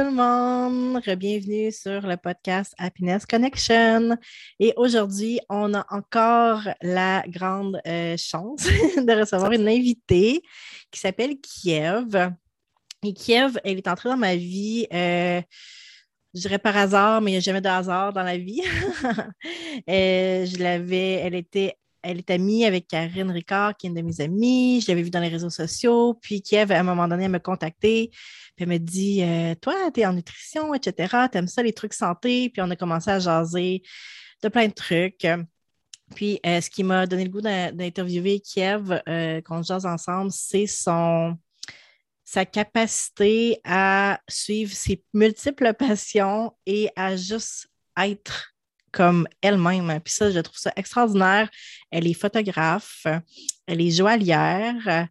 Tout le monde, bienvenue sur le podcast Happiness Connection. Et aujourd'hui, on a encore la grande euh, chance de recevoir une invitée qui s'appelle Kiev. Et Kiev, elle est entrée dans ma vie, euh, je dirais par hasard, mais il n'y a jamais de hasard dans la vie. Euh, je l'avais, elle était elle est amie avec Karine Ricard, qui est une de mes amies. Je l'avais vue dans les réseaux sociaux. Puis Kiev, à un moment donné, elle m'a contactée. Puis elle me dit euh, Toi, tu es en nutrition, etc. Tu aimes ça, les trucs santé. Puis on a commencé à jaser de plein de trucs. Puis euh, ce qui m'a donné le goût d'interviewer Kiev, euh, qu'on jase ensemble, c'est son sa capacité à suivre ses multiples passions et à juste être comme elle-même. Puis ça, je trouve ça extraordinaire. Elle est photographe, elle est joaillière.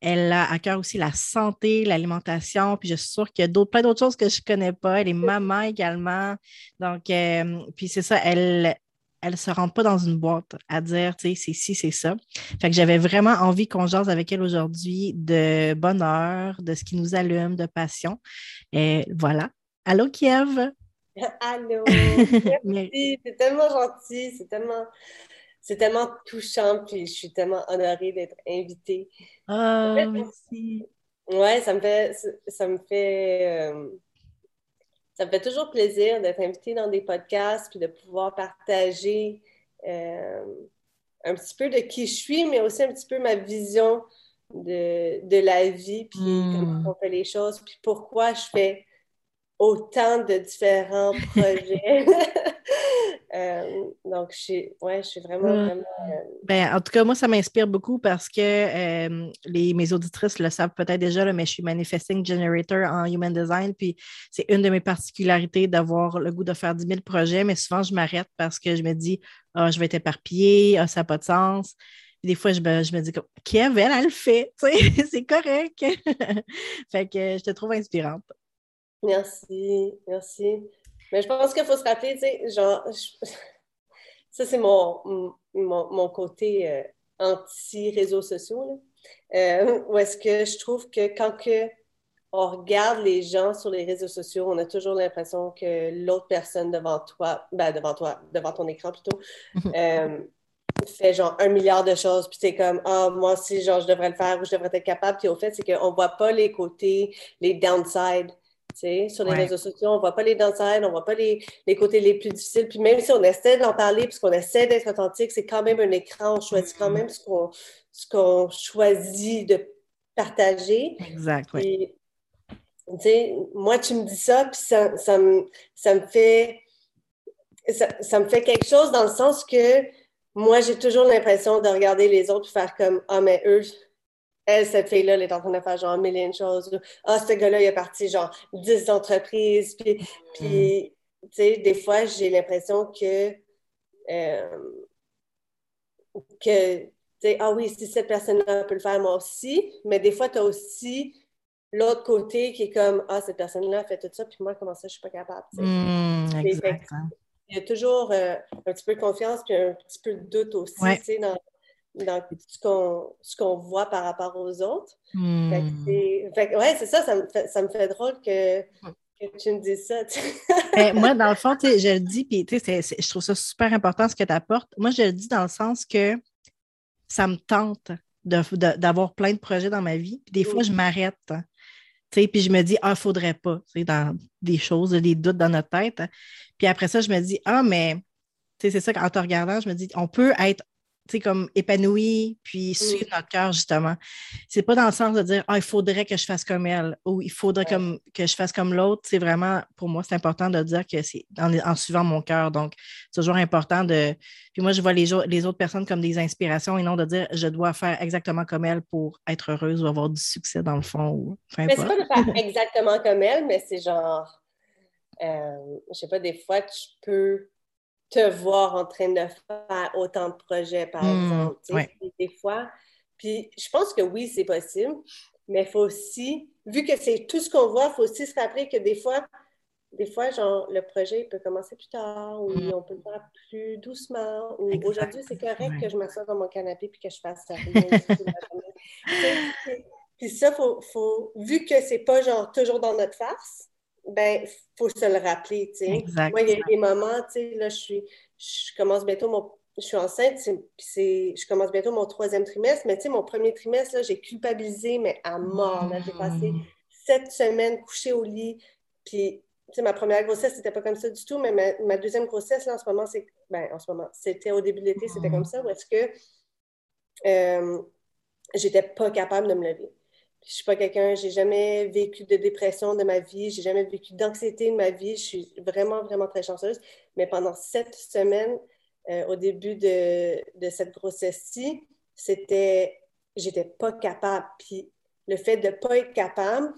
Elle a à cœur aussi la santé, l'alimentation, puis je suis sûre qu'il y a d'autres, plein d'autres choses que je ne connais pas. Elle est maman également. Donc, euh, puis c'est ça, elle elle se rend pas dans une boîte à dire, tu sais, c'est ci, c'est ça. Fait que j'avais vraiment envie qu'on jase avec elle aujourd'hui de bonheur, de ce qui nous allume, de passion. Et voilà. Allô, Kiev? Allô, merci, c'est tellement gentil, c'est tellement, c'est tellement touchant, puis je suis tellement honorée d'être invitée. Ah, merci. Ouais, ça me fait, ça me fait, euh, ça me fait toujours plaisir d'être invitée dans des podcasts, puis de pouvoir partager euh, un petit peu de qui je suis, mais aussi un petit peu ma vision de, de la vie, puis comment hmm. on fait les choses, puis pourquoi je fais autant de différents projets. Euh, donc, je suis, ouais, je suis vraiment, vraiment euh, ben, en tout cas, moi, ça m'inspire beaucoup parce que euh, les, mes auditrices le savent peut-être déjà, mais je suis Manifesting Generator en Human Design. Puis, c'est une de mes particularités d'avoir le goût de faire 10 000 projets, mais souvent, je m'arrête parce que je me dis, ah, je vais être éparpillée, ah, ça n'a pas de sens. des fois, je me, je me dis, Kiev, elle, elle le fait, c'est correct. fait que je te trouve inspirante. Merci, merci. Mais je pense qu'il faut se rappeler, tu sais, genre, ça c'est mon, mon, côté euh, anti-réseaux sociaux, euh, où est-ce que je trouve que quand que on regarde les gens sur les réseaux sociaux, on a toujours l'impression que l'autre personne devant toi, ben devant toi, devant ton écran plutôt, euh, fait genre un milliard de choses, puis c'est comme, ah, moi aussi, genre, je devrais le faire ou je devrais être capable. Puis au fait, c'est qu'on ne voit pas les côtés, les downsides sur les réseaux sociaux, on ne voit pas les downsides, on ne voit pas les, les, côtés les plus difficiles. Puis même si on essaie d'en parler, puisqu'on essaie d'être authentique, c'est quand même un écran, on choisit quand mm-hmm. même ce qu'on choisit de partager. Exact, oui. Moi, tu me dis ça, puis ça, ça, me, ça me fait... Ça, ça, me fait quelque chose dans le sens que moi, j'ai toujours l'impression de regarder les autres et faire comme Ah, mais eux, elle, cette fille-là, elle est en train de faire genre mille et une choses. Ah, ce gars-là, il est parti genre dix entreprises. Puis, puis tu sais, des fois, j'ai l'impression que, euh, que, tu sais, ah oui, si cette personne-là peut le faire, moi aussi. Mais des fois, tu as aussi l'autre côté qui est comme, ah, cette personne-là fait tout ça, puis moi, comment ça, je suis pas capable. Mmh, il y a toujours euh, un petit peu de confiance, puis un petit peu de doute aussi, tu sais, dans dans ce qu'on voit par rapport aux autres. Hmm. ouais, c'est ça, ça me, fait, ça me fait drôle que, que tu me dises ça. Ben, moi, dans le fond, je le dis, puis je trouve ça super important ce que tu apportes. Moi, je le dis dans le sens que ça me tente d'avoir plein de projets dans ma vie. Puis des fois, je m'arrête. Hein. Puis je me dis, ah, faudrait pas, dans des choses, des doutes dans notre tête. Puis après ça, je me dis, ah, mais c'est ça, en te regardant, je me dis, on peut être comme épanoui, puis suivre notre cœur, justement. C'est pas dans le sens de dire, ah, il faudrait que je fasse comme elle ou il faudrait comme, que je fasse comme l'autre. C'est vraiment, pour moi, c'est important de dire que c'est en, suivant mon cœur. Donc, c'est toujours important de. Puis moi, je vois les, les autres personnes comme des inspirations et non de dire, je dois faire exactement comme elle pour être heureuse ou avoir du succès dans le fond. Ou, mais c'est pas de faire exactement comme elle, mais c'est genre, euh, je sais pas, des fois, tu peux te voir en train de faire autant de projets, par hmm, exemple, des fois. Puis je pense que oui, c'est possible, mais il faut aussi, vu que c'est tout ce qu'on voit, il faut aussi se rappeler que des fois, des fois, genre, le projet peut commencer plus tard ou hmm. on peut le faire plus doucement. Ou aujourd'hui, c'est correct que je m'assoie dans mon canapé puis que je fasse ça. puis Puis ça, faut, faut, vu que c'est pas genre toujours dans notre face, ben, faut se le rappeler, tu sais. Moi, il y a des moments, tu sais, là, je suis, je commence bientôt mon, je suis enceinte, c'est, je commence bientôt mon troisième trimestre, mais tu sais, mon premier trimestre, là, j'ai culpabilisé, mais à mort, là, j'ai passé mm. sept semaines couchée au lit, puis, tu sais, ma première grossesse, c'était pas comme ça du tout, mais ma, deuxième grossesse, là, en ce moment, c'est, ben, en ce moment, c'était au début de l'été, c'était comme ça, où est-ce que euh, j'étais pas capable de me lever. Je suis pas quelqu'un, j'ai jamais vécu de dépression de ma vie, j'ai jamais vécu d'anxiété de ma vie. Je suis vraiment, vraiment très chanceuse. Mais pendant sept semaines, euh, au début de, de cette grossesse-ci, c'était, j'étais pas capable. Puis le fait de pas être capable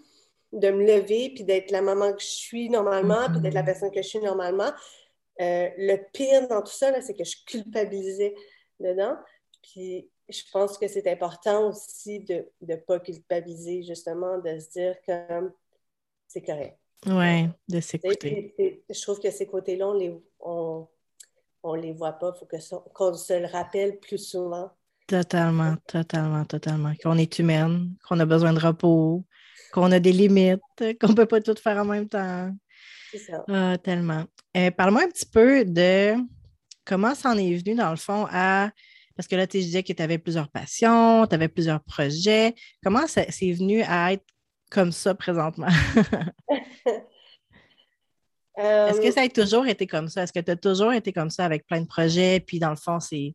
de me lever, puis d'être la maman que je suis normalement, puis d'être la mm-hmm. personne que je suis normalement, euh, le pire dans tout ça, c'est que je culpabilisais dedans. Puis je pense que c'est important aussi de ne pas culpabiliser, justement, de se dire que c'est correct. Oui, de s'écouter. Je trouve que ces côtés-là, on les, on, les voit pas. Il faut qu'on se le rappelle plus souvent. Totalement, totalement, totalement. Qu'on est humaine, qu'on a besoin de repos, qu'on a des limites, qu'on ne peut pas tout faire en même temps. C'est ça. Ah, tellement. Euh, parle-moi un petit peu de comment ça en est venu, dans le fond, à parce que là, tu disais que tu avais plusieurs passions, tu avais plusieurs projets. Comment c'est venu à être comme ça présentement? Est-ce que ça a toujours été comme ça? Est-ce que tu as toujours été comme ça avec plein de projets? Puis dans le fond, c'est.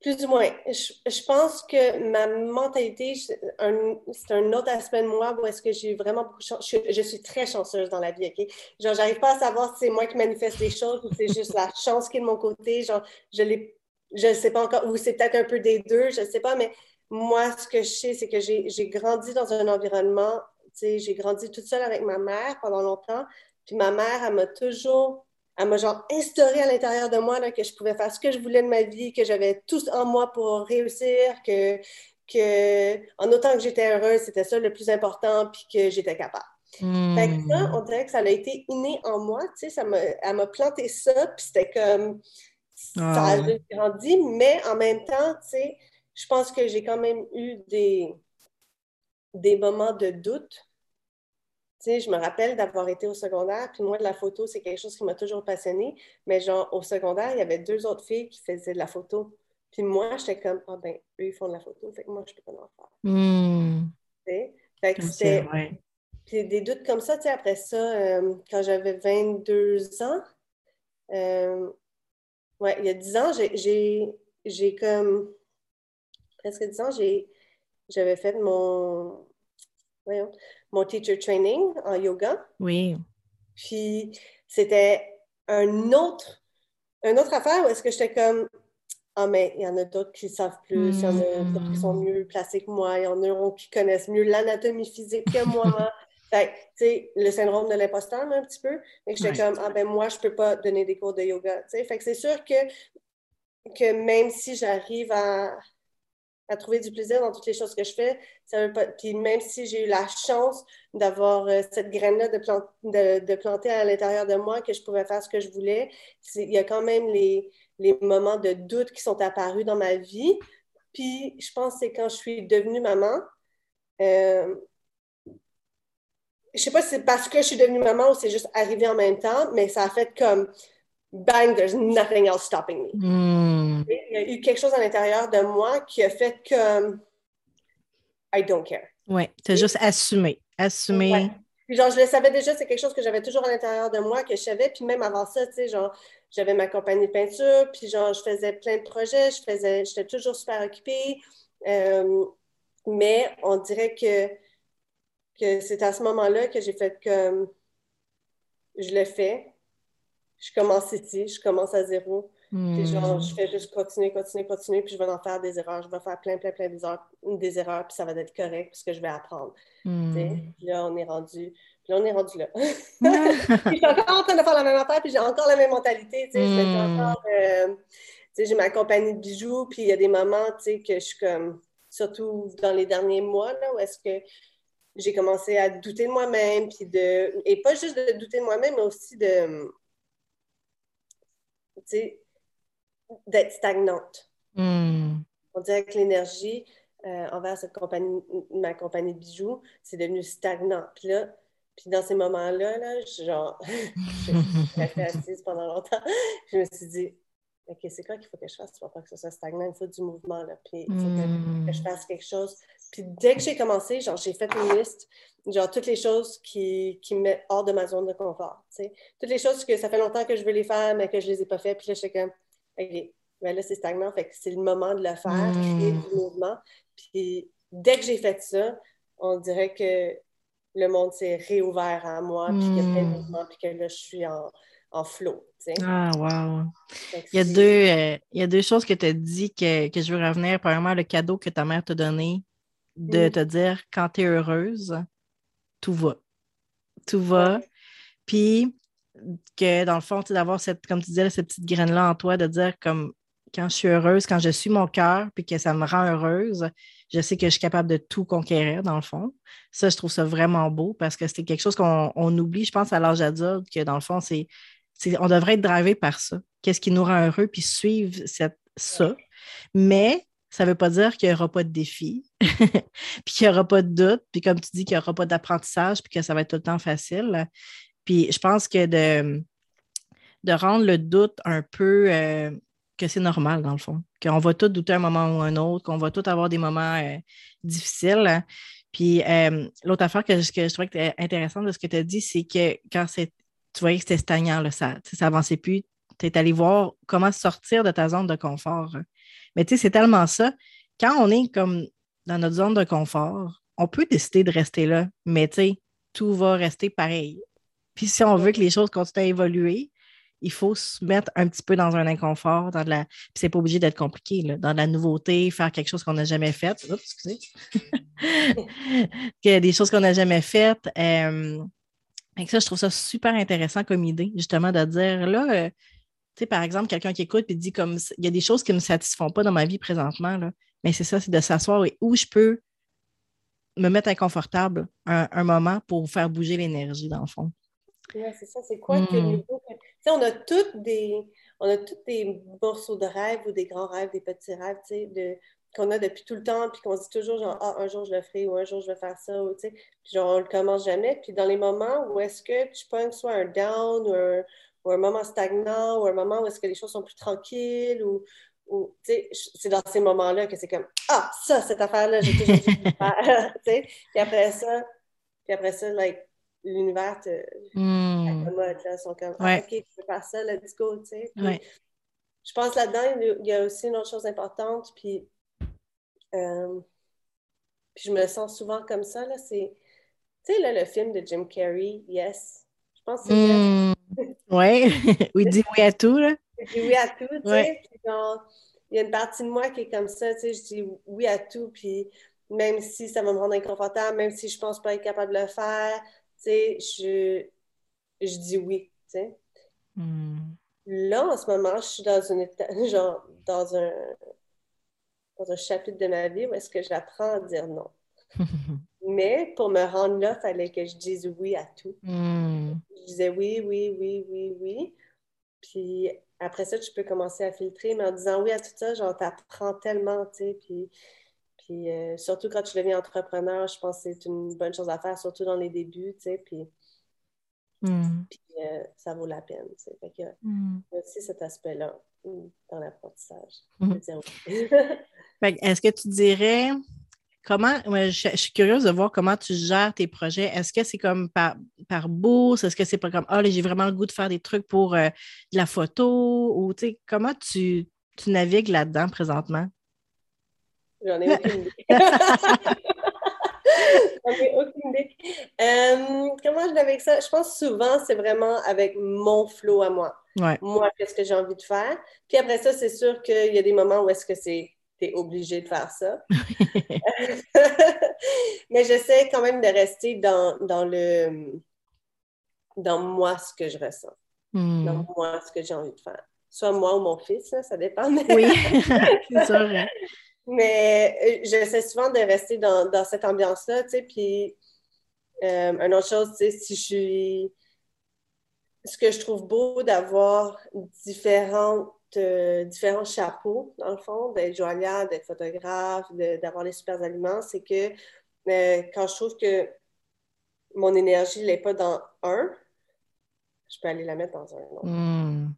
Plus ou moins. Je, pense que ma mentalité, c'est un, autre aspect de moi où est-ce que j'ai vraiment beaucoup de je, je, suis très chanceuse dans la vie, OK? Genre, j'arrive pas à savoir si c'est moi qui manifeste les choses ou c'est juste la chance qui est de mon côté. Genre, je l'ai je ne sais pas encore, ou c'est peut-être un peu des deux, je ne sais pas, mais moi, ce que je sais, c'est que j'ai grandi dans un environnement, tu sais, j'ai grandi toute seule avec ma mère pendant longtemps, puis ma mère, elle m'a toujours, elle m'a genre instauré à l'intérieur de moi là, que je pouvais faire ce que je voulais de ma vie, que j'avais tout en moi pour réussir, que, que en autant que j'étais heureuse, c'était ça le plus important, puis que j'étais capable. Fait que ça, on dirait que ça a été inné en moi, tu sais, ça elle m'a planté ça, puis c'était comme, ça a ah, grandi, mais en même temps, tu sais, je pense que j'ai quand même eu des, des moments de doute. Tu sais, je me rappelle d'avoir été au secondaire, puis moi, de la photo, c'est quelque chose qui m'a toujours passionné. Mais genre, au secondaire, il y avait deux autres filles qui faisaient de la photo. Puis moi, j'étais comme, ah ben, eux, ils font de la photo, fait que moi, je peux pas en faire. Tu sais? Fait que c'était... Puis des doutes comme ça, tu sais, après ça, euh, quand j'avais 22 ans, euh, Ouais, il y a dix ans, j'ai comme presque dix ans, j'avais fait mon, mon teacher training en yoga. Oui. Puis c'était un autre, une autre affaire où est-ce que j'étais comme Ah, mais il y en a d'autres qui savent plus, il y en a d'autres qui sont hmm. mieux placés que moi, il y en a qui connaissent mieux l'anatomie physique que moi. Fait tu sais, le syndrome de l'imposteur, un petit peu. Et j'étais comme, ah ben moi, je peux pas donner des cours de yoga, tu sais. Fait que c'est sûr que, que même si j'arrive à, à trouver du plaisir dans toutes les choses que je fais, ça veut pas... Puis même si j'ai eu la chance d'avoir euh, cette graine-là de, de, de, planter à l'intérieur de moi, que je pouvais faire ce que je voulais, il y a quand même les, les moments de doute qui sont apparus dans ma vie. Puis je pense que c'est quand je suis devenue maman, euh, je sais pas si c'est parce que je suis devenue maman ou c'est juste arrivé en même temps, mais ça a fait comme bang, there's nothing else stopping me. Hmm. Il y a eu quelque chose à l'intérieur de moi qui a fait que I don't care. Oui, tu as juste assumé. Assumé. Puis genre, je le savais déjà, c'est quelque chose que j'avais toujours à l'intérieur de moi, que je savais. Puis même avant ça, tu sais, genre, j'avais ma compagnie de peinture, puis genre, je faisais plein de projets, je faisais, j'étais toujours super occupée. Euh, mais on dirait que que c'est à ce moment-là que j'ai fait comme je le fais, je commence ici, je commence à zéro. Puis genre, je fais juste continuer, continuer, continuer, puis je vais en faire des erreurs. Je vais faire plein, plein, plein des erreurs, puis ça va être correct, parce que je vais apprendre. Hmm. Puis là, on est rendu. Puis là, on est rendu là. je suis encore en train de faire la même affaire, puis j'ai encore la même mentalité. Tu sais, hmm. encore. Euh, j'ai ma compagnie de bijoux, puis il y a des moments, tu sais, que je suis comme. Surtout dans les derniers mois, là, où est-ce que j'ai commencé à douter de moi-même, puis de. Et pas juste de douter de moi-même, mais aussi de. Tu sais, d'être stagnante. Hmm. On dirait que l'énergie, euh, envers cette compagnie, ma compagnie de bijoux, c'est devenu stagnant. Puis là, puis dans ces moments-là, là, genre, je assise pendant longtemps. Je me suis dit, OK, c'est quoi qu'il faut que je fasse? Pour pas que ce soit stagnant? Il faut du mouvement, là. Puis il faut que, je hmm. fasse quelque chose. Puis dès que j'ai commencé, genre, j'ai fait une liste, genre, toutes les choses qui, qui me mettent hors de ma zone de confort, tu sais. Toutes les choses que ça fait longtemps que je veux les faire, mais que je les ai pas faites. Puis là, j'étais comme, OK, ben là, c'est stagnant. Fait que c'est le moment de le faire, créer hmm. du mouvement. Puis dès que j'ai fait ça, on dirait que le monde s'est réouvert à moi, puis qu'il y a plein de hmm. mouvements, puis que là, je suis en, en flow. Ah, wow! Il y, a deux, euh, il y a deux choses que tu as dit que, que, je veux revenir. Premièrement, le cadeau que ta mère t'a donné, de te dire quand tu es heureuse, tout va. Tout va. Puis que dans le fond, d'avoir cette, comme tu disais, cette petite graine-là en toi, de dire comme quand je suis heureuse, quand je suis mon cœur, puis que ça me rend heureuse, je sais que je suis capable de tout conquérir, dans le fond. Ça, je trouve ça vraiment beau parce que c'est quelque chose qu'on oublie, je pense, à l'âge adulte, que dans le fond, c'est on devrait être drivé par ça. Qu'est-ce qui nous rend heureux, puis suivre cette, ça. Mais ça ne veut pas dire qu'il n'y aura pas de défis, puis qu'il n'y aura pas de doute, puis comme tu dis, qu'il n'y aura pas d'apprentissage, puis que ça va être tout le temps facile. Puis je pense que de, rendre le doute un peu euh, que c'est normal, dans le fond. Qu'on va tous douter un moment ou un autre, qu'on va tous avoir des moments euh, difficiles. Puis euh, l'autre affaire que, je trouvais intéressante de ce que tu as dit, c'est que quand tu voyais que c'était stagnant, ça n'avançait plus. Tu es allé voir comment sortir de ta zone de confort. Mais tu sais, c'est tellement ça. Quand on est comme dans notre zone de confort, on peut décider de rester là, mais tu sais, tout va rester pareil. Puis si on veut que les choses continuent à évoluer, il faut se mettre un petit peu dans un inconfort, dans de la. Puis c'est pas obligé d'être compliqué, là. dans de la nouveauté, faire quelque chose qu'on n'a jamais fait. Oups, excusez. des choses qu'on n'a jamais faites. Euh, et ça, je trouve ça super intéressant comme idée, justement, de dire là, euh, tu sais, par exemple, quelqu'un qui écoute et dit comme il y a des choses qui ne me satisfont pas dans ma vie présentement, là. mais c'est ça, c'est de s'asseoir et où je peux me mettre inconfortable un, moment pour faire bouger l'énergie, dans le fond. Oui, c'est ça. C'est quoi que hmm. Tu sais, on a toutes des. On a tous des morceaux de rêves ou des grands rêves, des petits rêves, tu sais, de qu'on a depuis tout le temps, puis qu'on se dit toujours, genre, ah, un jour je le ferai, ou un jour je vais faire ça, ou tu sais, puis genre, on le commence jamais. Puis dans les moments où est-ce que tu pognes soit un down, ou un, ou un, moment stagnant, ou un moment où est-ce que les choses sont plus tranquilles, ou, ou tu sais, c'est dans ces moments-là que c'est comme, ah, ça, cette affaire-là, j'ai toujours dit faire, tu sais. Puis après ça, puis après ça, like, l'univers te mm. là, sont comme, ah, OK, tu peux faire ça, let's go, tu sais. Je pense là-dedans, il y a aussi une autre chose importante, puis euh, puis je me sens souvent comme ça, là, c'est... Tu sais, là, le film de Jim Carrey, Yes. Je pense que c'est mmh, Oui, il dit oui à tout, là. Il dit oui à tout, tu sais. il y a une partie de moi qui est comme ça, tu sais, je dis oui à tout, puis même si ça va me rendre inconfortable, même si je pense pas être capable de le faire, tu sais, je, je dis oui, tu sais. Mmh. Là, en ce moment, je suis dans une genre, dans un, dans un chapitre de ma vie où est-ce que j'apprends à dire non. Mais pour me rendre là, il fallait que je dise oui à tout. Hmm. Je disais oui, oui, oui, oui, oui. Puis après ça, tu peux commencer à filtrer, mais en disant oui à tout ça, genre, t'apprends tellement, tu sais. Puis, puis euh, surtout quand tu deviens entrepreneur, je pense que c'est une bonne chose à faire, surtout dans les débuts, tu sais. Puis, hmm. euh, ça vaut la peine, tu sais. Fait que, hmm. aussi cet aspect-là dans l'apprentissage. Est-ce que tu dirais comment, je, suis curieuse de voir comment tu gères tes projets. Est-ce que c'est comme par, par bourse? Est-ce que c'est pas comme, ah, j'ai vraiment le goût de faire des trucs pour euh, de la photo? Ou, tu sais, comment tu, tu navigues là-dedans présentement? J'en ai aucune idée. J'en ai aucune idée. Euh, comment je navigue ça? Je pense souvent, c'est vraiment avec mon flow à moi. Moi, qu'est-ce que j'ai envie de faire? Puis après ça, c'est sûr qu'il y a des moments où est-ce que c'est obligé de faire ça. Mais j'essaie quand même de rester dans, dans, le dans moi ce que je ressens. Hmm. Dans moi ce que j'ai envie de faire. Soit moi ou mon fils, ça dépend. Oui, c'est sûr. Hein. Mais euh, j'essaie souvent de rester dans, dans cette ambiance-là, tu sais, puis euh, une autre chose, tu sais, si je suis... Ce que je trouve beau d'avoir différentes différents chapeaux, dans le fond, d'être joaillière, d'être photographe, d'avoir les super aliments, c'est que euh, quand je trouve que mon énergie n'est pas dans un, je peux aller la mettre dans un autre. Hmm.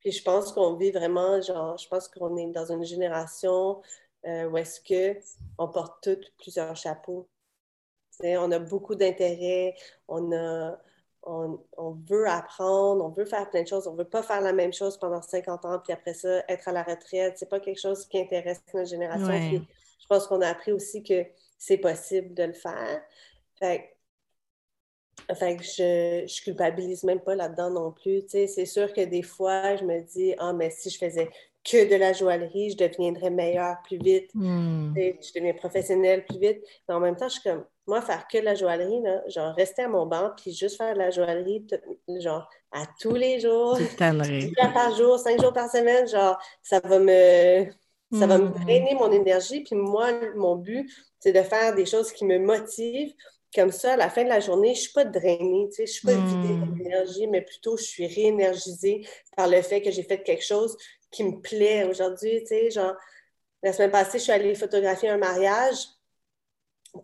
Puis, je pense qu'on vit vraiment, genre, je pense qu'on est dans une génération euh, où est-ce qu'on porte tous plusieurs chapeaux. on a beaucoup d'intérêt, on a on, veut apprendre, on veut faire plein de choses, on ne veut pas faire la même chose pendant 50 ans, puis après ça, être à la retraite. C'est pas quelque chose qui intéresse notre génération. je pense qu'on a appris aussi que c'est possible de le faire. Fait, fait que je, je culpabilise même pas là-dedans non plus. C'est sûr que des fois, je me dis, ah, mais si je faisais que de la joaillerie, je deviendrais meilleure plus vite. Hmm. Je deviendrais professionnelle plus vite. Mais en même temps, je suis comme, moi, faire que de la joaillerie, là, genre rester à mon banc, puis juste faire de la joaillerie, genre à tous les jours, jours par jour, cinq jours par semaine, genre, ça va me, ça va me hmm. drainer mon énergie. Puis moi, mon but, c'est de faire des choses qui me motivent. Comme ça, à la fin de la journée, je ne suis pas drainée, tu sais, je ne suis pas vidée hmm. d'énergie, mais plutôt je suis réénergisée par le fait que j'ai fait quelque chose qui me plaît aujourd'hui, tu sais, genre, la semaine passée, je suis allée photographier un mariage,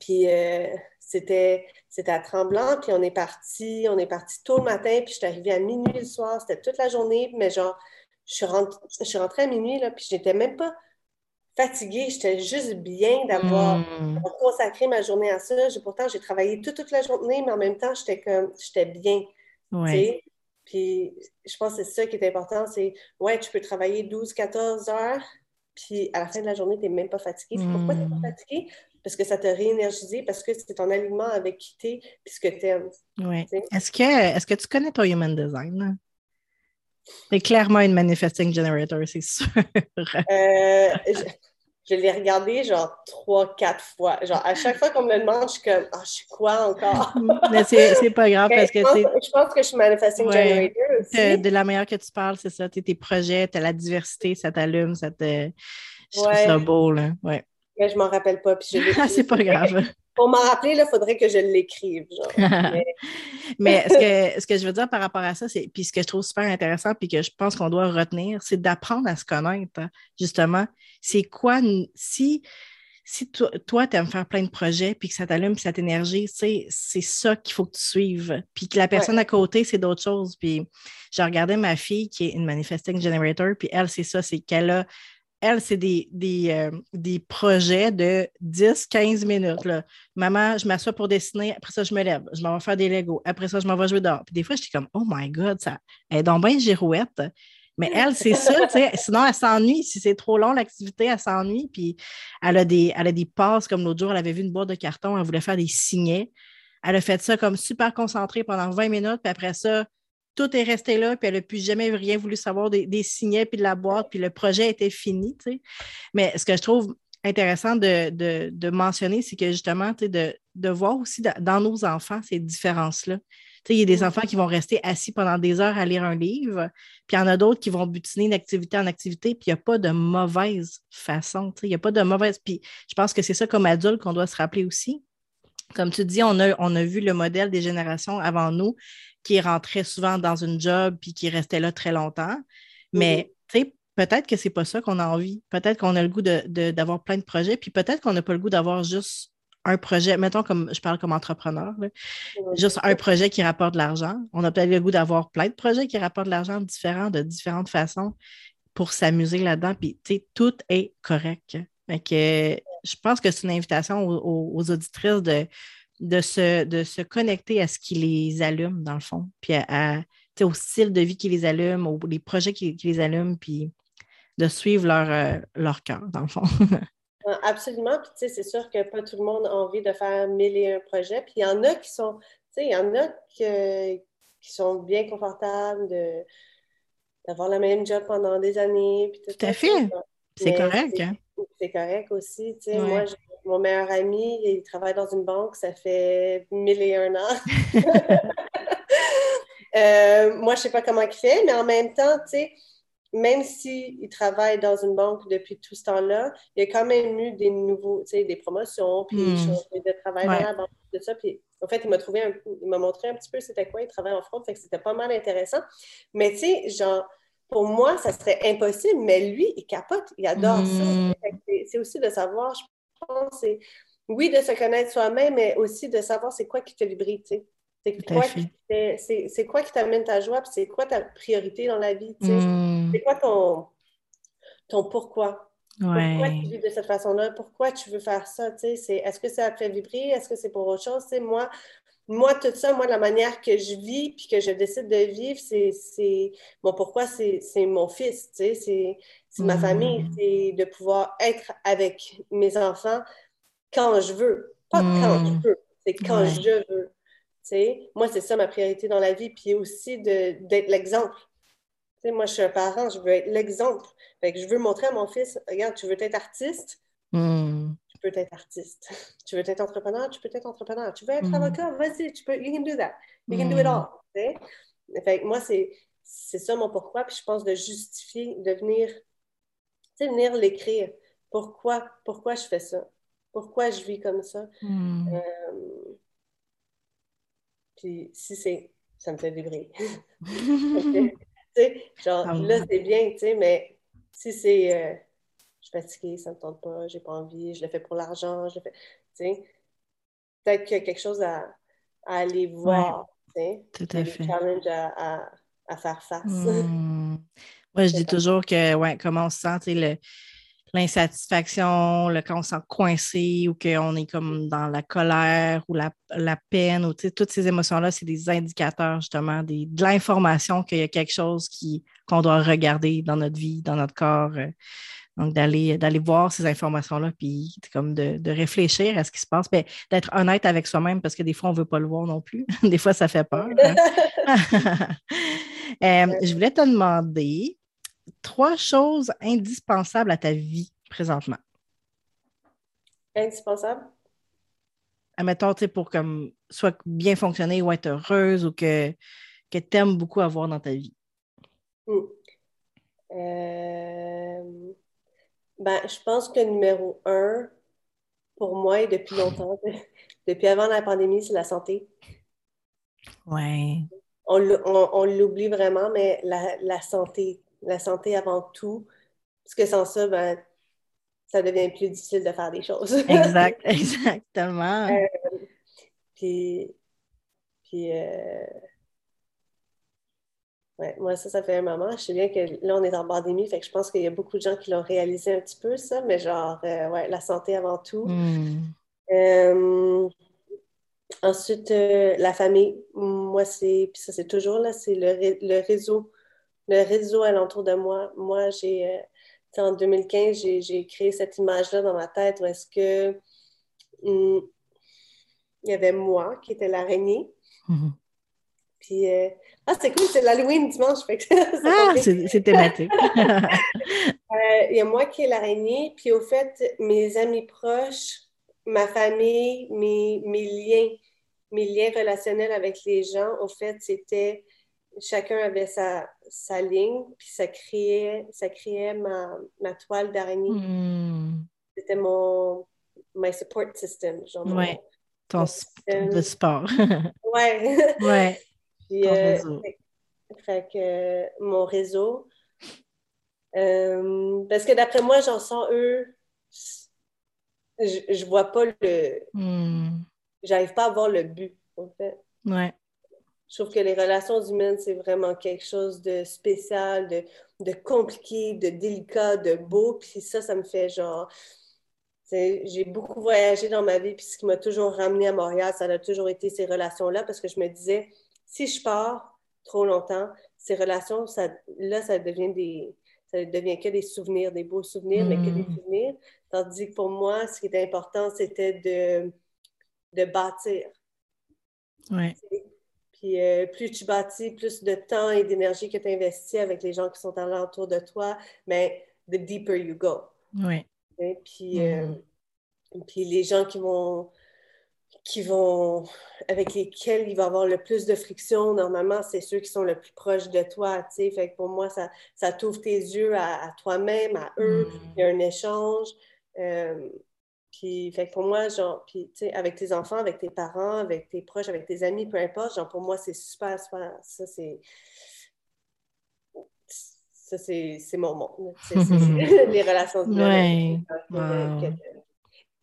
puis euh, c'était, c'était à Tremblant, puis on est parti, on est parti tôt le matin, puis je suis arrivée à minuit le soir, c'était toute la journée, mais genre, je suis, rentrée, je suis rentrée à minuit, là, puis je n'étais même pas fatiguée, j'étais juste bien d'avoir hmm. consacré ma journée à ça. pourtant, j'ai travaillé toute, toute la journée, mais en même temps, j'étais comme, j'étais bien. Ouais. Puis je pense que c'est ça qui est important, c'est, ouais, tu peux travailler 12, 14 heures, puis à la fin de la journée, tu n'es même pas fatigué. Pourquoi tu n'es pas hmm. fatigué? Parce que ça t'a réénergisé, parce que c'est ton aliment avec qui t'es, puis ce que t'aimes. Oui. Est-ce que, est que tu connais ton human design? C'est clairement une manifesting generator, c'est sûr. Euh, je l'ai regardé genre trois, quatre fois. Genre, à chaque fois qu'on me le demande, je suis comme, ah, je suis quoi encore? Mais c'est pas grave parce que. Je pense, je pense que je suis manifesting generator aussi. De la manière que tu parles, c'est ça. Tes projets, tu as la diversité, ça t'allume, ça te. Je trouve ça beau, là. Ouais. Mais je m'en rappelle pas. Puis je c'est pas grave. Pour m'en rappeler, il faudrait que je l'écrive. Mais, ce, que, ce que je veux dire par rapport à ça, c'est puis ce que je trouve super intéressant, puis que je pense qu'on doit retenir, c'est d'apprendre à se connaître, justement. C'est quoi si si toi, tu aimes faire plein de projets, puis que ça t'allume, puis ça t'énergie, c'est ça qu'il faut que tu suives. Puis que la personne à côté, c'est d'autres choses. Puis j'ai regardé ma fille qui est une manifesting generator, puis elle, c'est ça, c'est qu'elle a elle, c'est des, euh, des, projets de 10-15 minutes. Maman, je m'assois pour dessiner, après ça, je me lève, je m'en vais faire des Legos, après ça, je m'en vais jouer dehors. Puis des fois, je suis comme, oh my God, ça, elle est donc bien girouette. Mais elle, c'est ça. Sinon, elle s'ennuie. Si c'est trop long, l'activité, elle s'ennuie. Puis elle a, des, elle a des passes, comme l'autre jour, elle avait vu une boîte de carton, elle voulait faire des signets. Elle a fait ça comme super concentrée pendant 20 minutes, puis après ça, tout est resté là, puis elle n'a plus jamais rien voulu savoir des, signets puis de la boîte, puis le projet était fini. Mais ce que je trouve intéressant de, mentionner, c'est que justement, de, de voir aussi dans nos enfants ces différences-là. Il y a des mm. enfants qui vont rester assis pendant des heures à lire un livre, puis il y en a d'autres qui vont butiner d'activité en activité, puis il n'y a pas de mauvaise façon. Il n'y a pas de mauvaise. Puis je pense que c'est ça comme adulte qu'on doit se rappeler aussi. Comme tu dis, on a, on a vu le modèle des générations avant nous qui rentrait souvent dans une job puis qui restait là très longtemps. Mais mm-hmm. peut-être que c'est pas ça qu'on a envie. Peut-être qu'on a le goût d'avoir plein de projets, puis peut-être qu'on n'a pas le goût d'avoir juste un projet, mettons comme je parle comme entrepreneur, juste un projet qui rapporte de l'argent. On a peut-être le goût d'avoir plein de projets qui rapportent de l'argent différents, de différentes façons pour s'amuser là-dedans. Puis, tout est correct. que, je pense que c'est une invitation aux auditrices de, de se, de se connecter à ce qui les allume, dans le fond, puis à, au style de vie qui les allume, aux les projets qui, les allument, puis de suivre leur, euh, leur cœur, dans le fond. Absolument. Puis, tu sais, c'est sûr que pas tout le monde a envie de faire mille et un projets. Puis, il y en a qui sont, tu sais, il y en a qui sont bien confortables de, d'avoir le même job pendant des années. tout, à fait. C'est correct. Hein? C'est correct aussi. Tu sais, moi, mon meilleur ami, il travaille dans une banque, ça fait mille et un ans. Euh, moi, je ne sais pas comment il fait, mais en même temps, tu sais, même s'il travaille dans une banque depuis tout ce temps-là, il y a quand même eu des nouveaux, tu sais, des promotions, puis des hmm. de travail dans la banque, tout ça. Puis, en fait, il m'a trouvé il m'a montré un petit peu c'était quoi, il travaille en fraude, fait que c'était pas mal intéressant. Mais tu sais, genre, pour moi, ça serait impossible, mais lui, il capote, il adore ça. Mm. C'est aussi de savoir, je pense, c'est oui, de se connaître soi-même, mais aussi de savoir c'est quoi qui te vibrer, tu sais. C'est quoi, qui t'amène ta joie, puis c'est quoi ta priorité dans la vie, tu sais. Mm. C'est quoi ton, ton pourquoi? Pourquoi tu vis de cette façon-là? Pourquoi tu veux faire ça? tu sais? C'est, est-ce que ça te fait vibrer? Est-ce que c'est pour autre chose? Tu sais, moi, moi, tout ça, moi, la manière que je vis puis que je décide de vivre, c'est, bon, pourquoi c'est, mon fils, tu sais, c'est, ma Mm. famille, c'est de pouvoir être avec mes enfants quand je veux. Pas quand Mm. je veux, c'est quand Ouais. je veux. Tu sais, moi, c'est ça ma priorité dans la vie, puis aussi d'être l'exemple. Tu sais, moi, je suis un parent, je veux être l'exemple. Fait que je veux montrer à mon fils, regarde, tu veux être artiste, Mm. Tu peux être artiste. Tu veux être entrepreneur, tu peux être entrepreneur. Tu veux être Mm. avocat, vas-y, tu peux, you can do that. You can do it Mm. all. Fait que moi, c'est, c'est ça mon pourquoi, puis je pense de justifier, de venir, venir l'écrire. Pourquoi, pourquoi je fais ça? Pourquoi je vis comme ça? Mm. Euh, puis si c'est, ça me fait vibrer. Genre, Ah là, c'est bien, tu sais, mais si c'est, euh, je suis fatiguée, ça me tente pas, j'ai pas envie, je le fais pour l'argent, je le fais, tu sais, peut-être qu'il y a quelque chose à, à aller voir, tu sais, Tout à fait. challenges à, à- à faire face. Mm. Moi, je dis toujours que, ouais, comment on se sent, le- l'insatisfaction, le, quand on se sent coincé ou qu'on est comme dans la colère ou la, la peine, ou toutes ces émotions-là, c'est des indicateurs justement, des, de l'information qu'il y a quelque chose qui, qu'on doit regarder dans notre vie, dans notre corps. euh, donc, d'aller, d'aller voir ces informations-là, puis comme de, de réfléchir à ce qui se passe, mais d'être honnête avec soi-même parce que des fois, on ne veut pas le voir non plus. des fois, ça fait peur. hein. Euh, je voulais te demander trois choses indispensables à ta vie présentement. Indispensable? Admettons, tu sais, pour comme soit bien fonctionner ou être heureuse ou que, que tu aimes beaucoup avoir dans ta vie. Euh, ben, je pense que numéro un, pour moi, et depuis longtemps, depuis avant la pandémie, c'est la santé. Ouais. On, l- on- on l'oublie vraiment, mais la, la santé, la santé avant tout, parce que sans ça, ben, ça devient plus difficile de faire des choses. Exact, exactement. Euh, Puis, puis euh, ouais, moi, ça, ça fait un moment. Je sais bien que là, on est en pandémie, fait que je pense qu'il y a beaucoup de gens qui l'ont réalisé un petit peu, ça, mais genre, euh, ouais, la santé avant tout. Hmm. Euh, ensuite, euh, la famille. Moi, c'est, puis ça, c'est toujours là, c'est le, ré- le réseau. Le réseau alentour de moi. Moi, j'ai, en 2015, j'ai, j'ai créé cette image-là dans ma tête où est-ce que hum, il y avait moi qui était l'araignée. Mhm. Puis, euh, ah, c'est cool, c'est l'Halloween dimanche. Fait que Ah, c'est thématique. Euh, il y a moi qui est l'araignée, puis au fait, mes amis proches, ma famille, mes, mes liens, mes liens relationnels avec les gens, au fait, c'était chacun avait sa, sa ligne, puis ça créait, ça créait ma, ma toile d'araignée. Hmm. C'était mon my support system. Genre mon- Ouais. Ton mon sp- système. de sport. Ouais. ouais. Puis, euh, fait, fait que euh, mon réseau. Euh, parce que d'après moi, j'en sens eux. Je, je vois pas le. Hmm. J'arrive pas à voir le but, en fait. Ouais. Je trouve que les relations humaines, c'est vraiment quelque chose de spécial, de, de compliqué, de délicat, de beau. Puis ça, ça me fait genre. J'ai beaucoup voyagé dans ma vie, puis ce qui m'a toujours ramené à Montréal, ça a toujours été ces relations-là, parce que je me disais, si je pars trop longtemps, ces relations, ça, là, ça devient des. Ça devient que des souvenirs, des beaux souvenirs, mais que des Mm. souvenirs. Tandis que pour moi, ce qui était important, c'était de, de bâtir. Ouais. Puis euh, plus tu bâtis, plus de temps et d'énergie que tu investis avec les gens qui sont alentour de toi, mais the deeper you go. Ouais. hein. Puis, euh, Mhm. puis les gens qui vont, qui vont, avec lesquels il va y avoir le plus de friction, normalement, c'est ceux qui sont le plus proches de toi. tu sais. Fait que pour moi, ça, ça t'ouvre tes yeux à, à toi-même, à eux. Mhm. Il y a un échange. Euh, puis, fait que pour moi, genre, puis, tu sais, avec tes enfants, avec tes parents, avec tes proches, avec tes amis, peu importe, genre, pour moi, c'est super, super, ça, c'est, ça, c'est mon monde. les relations humaines.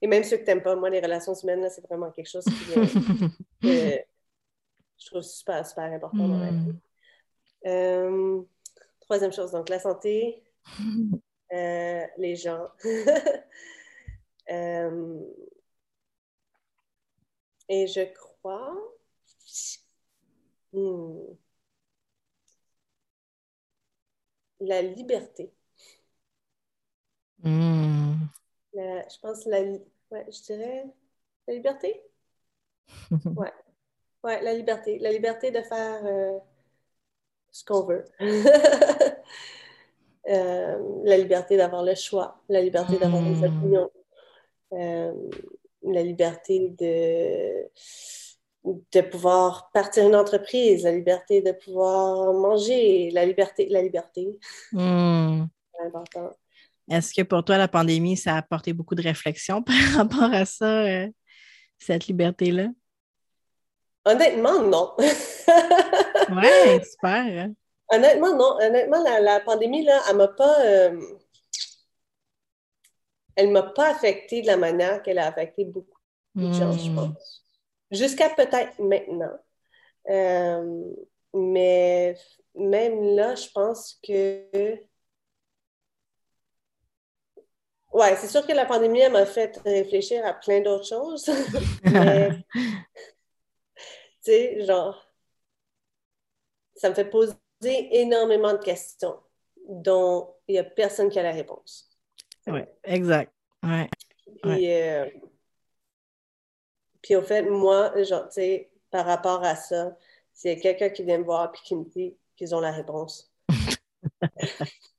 Et même ceux que tu n'aimes pas, moi, les relations humaines, c'est vraiment quelque chose que je trouve super, super important dans la vie. Euh, troisième chose, donc la santé, euh, les gens. Euh, et je crois. Hmm, la liberté. Hmm. je pense la, ouais, je dirais la liberté. Ouais. Ouais, la liberté. La liberté de faire euh, ce qu'on veut. Euh, la liberté d'avoir le choix. La liberté d'avoir des hmm. opinions. Euh, la liberté de, de pouvoir partir une entreprise. La liberté de pouvoir manger. La liberté. La liberté. Hmm. C'est important. Est-ce que pour toi, la pandémie, ça a apporté beaucoup de réflexion par rapport à ça, cette liberté-là? Honnêtement, non. ouais, super. Hein. Honnêtement, non. Honnêtement, la, pandémie, là, elle m'a pas. Euh, elle m'a pas affecté de la manière qu'elle a affecté beaucoup de gens, je hmm. pense. Jusqu'à peut-être maintenant. Euh, mais même là, je pense que. Ouais, c'est sûr que la pandémie m'a fait réfléchir à plein d'autres choses. mais tu sais, genre, ça me fait poser énormément de questions dont il n'y a personne qui a la réponse. Oui, exact. Ouais. Puis, euh, puis au fait, moi, genre, tu sais, par rapport à ça, s'il y a quelqu'un qui vient me voir et qui me dit qu'ils ont la réponse,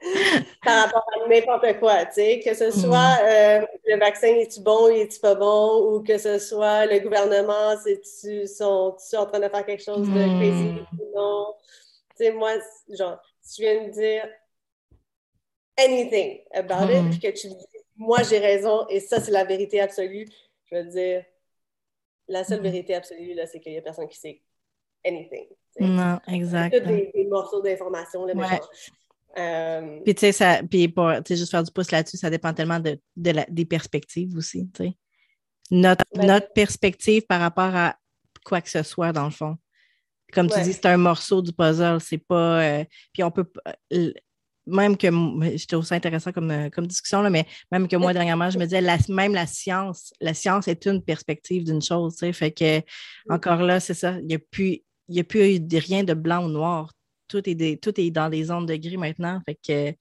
par rapport à n'importe quoi, tu sais, que ce mm. soit euh, le vaccin est-tu bon, est-tu pas bon, ou que ce soit le gouvernement, c'est-tu sont en train de faire quelque chose de mm. crazy ou non? Tu sais, moi, genre, si tu viens me dire anything about it, mm. puis que tu dis, moi j'ai raison et ça c'est la vérité absolue, je veux dire, la seule vérité absolue, là, c'est qu'il n'y a personne qui sait anything. Non, exact. Des morceaux d'informations, là, ouais. Euh, puis, tu sais, ça, puis pour juste faire du pouce là-dessus, ça dépend tellement de, des perspectives aussi, tu sais. Notre, notre perspective par rapport à quoi que ce soit, dans le fond. Comme tu dis, c'est un morceau du puzzle, c'est pas... Euh, puis on peut... Euh, même que... J'étais aussi intéressant comme, comme discussion, là, mais même que moi, dernièrement, je me disais, la, même la science, la science est une perspective d'une chose, tu sais. Fait que, encore là, c'est ça, il n'y a plus... Il n'y a plus rien de blanc ou noir tout est, tout est dans des zones de gris maintenant. Fait que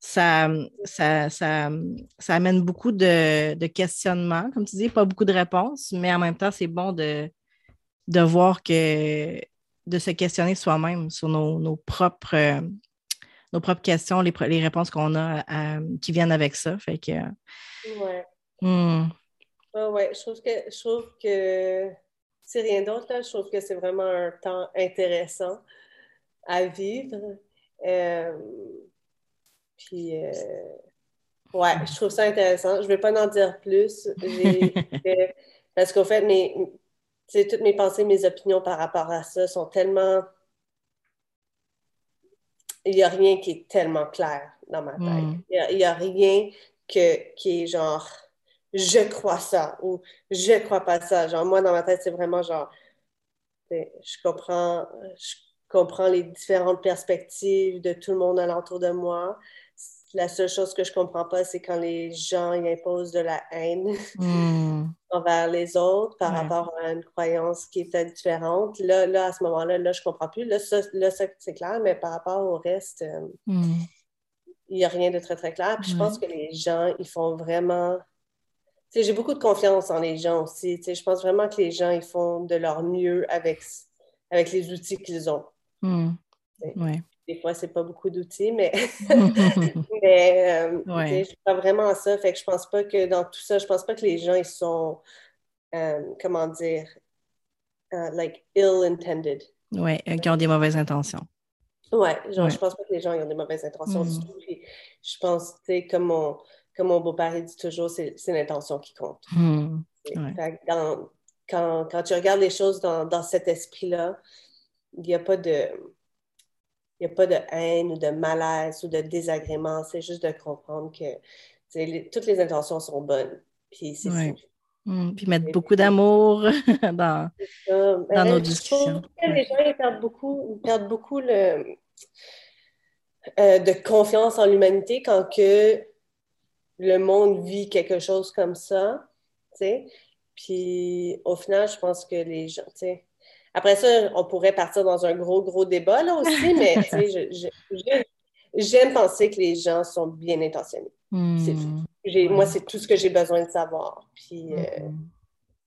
ça, ça, ça, amène beaucoup de, questionnements, comme tu dis, pas beaucoup de réponses, mais en même temps, c'est bon de, de voir que de se questionner soi-même sur nos, propres, nos propres questions, les, les réponses qu'on a qui viennent avec ça. Fait que. Ouais. Hmm. ouais, je trouve que je trouve que c'est rien d'autre, Je trouve que c'est vraiment un temps intéressant à vivre. Euh, puis, euh, ouais, je trouve ça intéressant. Je ne vais pas en dire plus. parce qu'au fait, mes, toutes mes pensées, mes opinions par rapport à ça sont tellement. Il n'y a rien qui est tellement clair dans ma tête. Hmm. Il n'y a, rien que, qui est genre je crois ça ou je crois pas ça. Genre, moi, dans ma tête, c'est vraiment genre je comprends, je comprends les différentes perspectives de tout le monde alentour de moi. La seule chose que je comprends pas, c'est quand les gens y imposent de la haine hmm. envers les autres par rapport à une croyance qui est différente. Là, là, à ce moment-là, là, je comprends plus. Là, ça, c'est clair, mais par rapport au reste, euh, hmm. il n'y a rien de très, très clair. Puis je pense que les gens, ils font vraiment j'ai beaucoup de confiance en les gens aussi. je pense vraiment que les gens, ils font de leur mieux avec, avec les outils qu'ils ont. Hmm. Des fois, c'est pas beaucoup d'outils, mais, mais euh, je crois vraiment à ça. Fait que je pense pas que dans tout ça, je pense pas que les gens, ils sont, euh, comment dire, euh, like ill-intended. Oui, qui ont des mauvaises intentions. Ouais, genre, je pense pas que les gens ils ont des mauvaises intentions du hmm. tout. je pense, tu sais, comme mon, comme mon beau-père dit toujours, c'est l'intention qui compte. Hmm. quand, quand, tu regardes les choses dans, dans cet esprit-là, il n'y a pas de. il n'y a pas de haine ou de malaise ou de désagrément. C'est juste de comprendre que toutes les intentions sont bonnes. Puis c'est mmh, puis mettre beaucoup d'amour dans, dans ben, nos discussions. Les gens ils perdent beaucoup, ils perdent beaucoup le, euh, de confiance en l'humanité quand que le monde vit quelque chose comme ça. Puis au final, je pense que les gens, après ça, on pourrait partir dans un gros, gros débat là aussi, mais j'aime penser que les gens sont bien intentionnés. Hmm. Moi, c'est tout ce que j'ai besoin de savoir. Puis, euh, hmm.